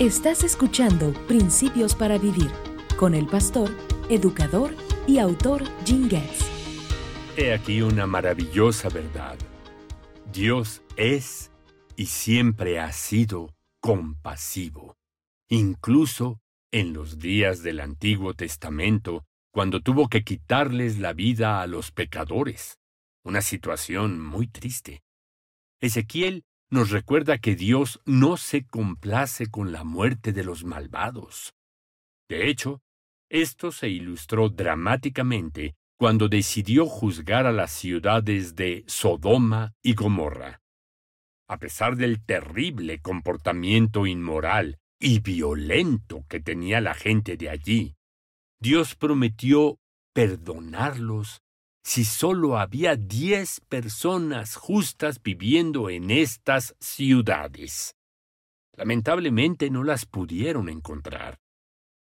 Estás escuchando Principios para Vivir con el pastor, educador y autor Jim Getz. He aquí una maravillosa verdad. Dios es y siempre ha sido compasivo, incluso en los días del Antiguo Testamento, cuando tuvo que quitarles la vida a los pecadores. Una situación muy triste. Ezequiel nos recuerda que Dios no se complace con la muerte de los malvados. De hecho, esto se ilustró dramáticamente cuando decidió juzgar a las ciudades de Sodoma y Gomorra. A pesar del terrible comportamiento inmoral y violento que tenía la gente de allí, Dios prometió perdonarlos si solo había diez personas justas viviendo en estas ciudades. Lamentablemente no las pudieron encontrar.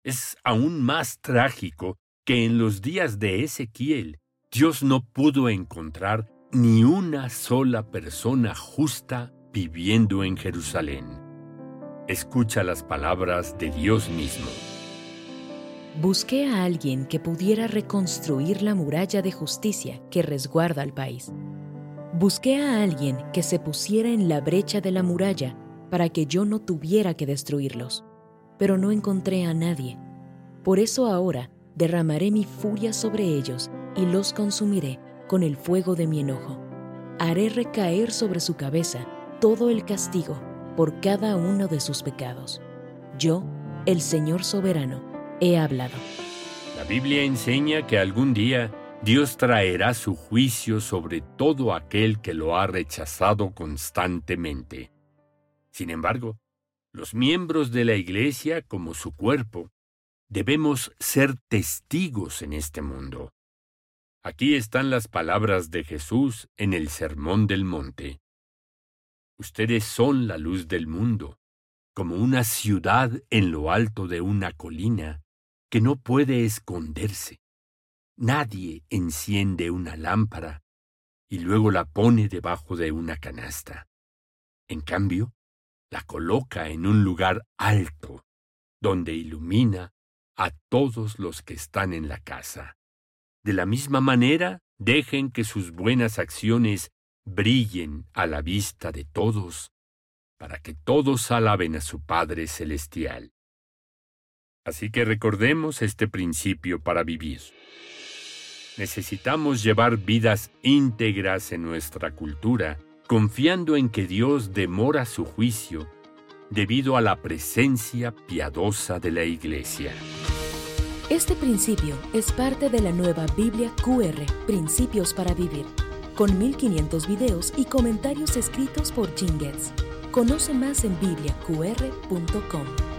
Es aún más trágico que en los días de Ezequiel Dios no pudo encontrar ni una sola persona justa viviendo en Jerusalén. Escucha las palabras de Dios mismo. Busqué a alguien que pudiera reconstruir la muralla de justicia que resguarda al país. Busqué a alguien que se pusiera en la brecha de la muralla para que yo no tuviera que destruirlos, pero no encontré a nadie. Por eso ahora derramaré mi furia sobre ellos y los consumiré con el fuego de mi enojo. Haré recaer sobre su cabeza todo el castigo por cada uno de sus pecados. Yo, el Señor soberano, he hablado. La Biblia enseña que algún día Dios traerá su juicio sobre todo aquel que lo ha rechazado constantemente. Sin embargo, los miembros de la Iglesia, como su cuerpo, debemos ser testigos en este mundo. Aquí están las palabras de Jesús en el Sermón del Monte. Ustedes son la luz del mundo, como una ciudad en lo alto de una colina que no puede esconderse. Nadie enciende una lámpara y luego la pone debajo de una canasta. En cambio, la coloca en un lugar alto, donde ilumina a todos los que están en la casa. De la misma manera, dejen que sus buenas acciones brillen a la vista de todos, para que todos alaben a su Padre Celestial. Así que recordemos este principio para vivir. Necesitamos llevar vidas íntegras en nuestra cultura, confiando en que Dios demora su juicio debido a la presencia piadosa de la Iglesia. Este principio es parte de la nueva Biblia QR, Principios para Vivir, con 1500 videos y comentarios escritos por Jim Conoce más en bibliaqr.com.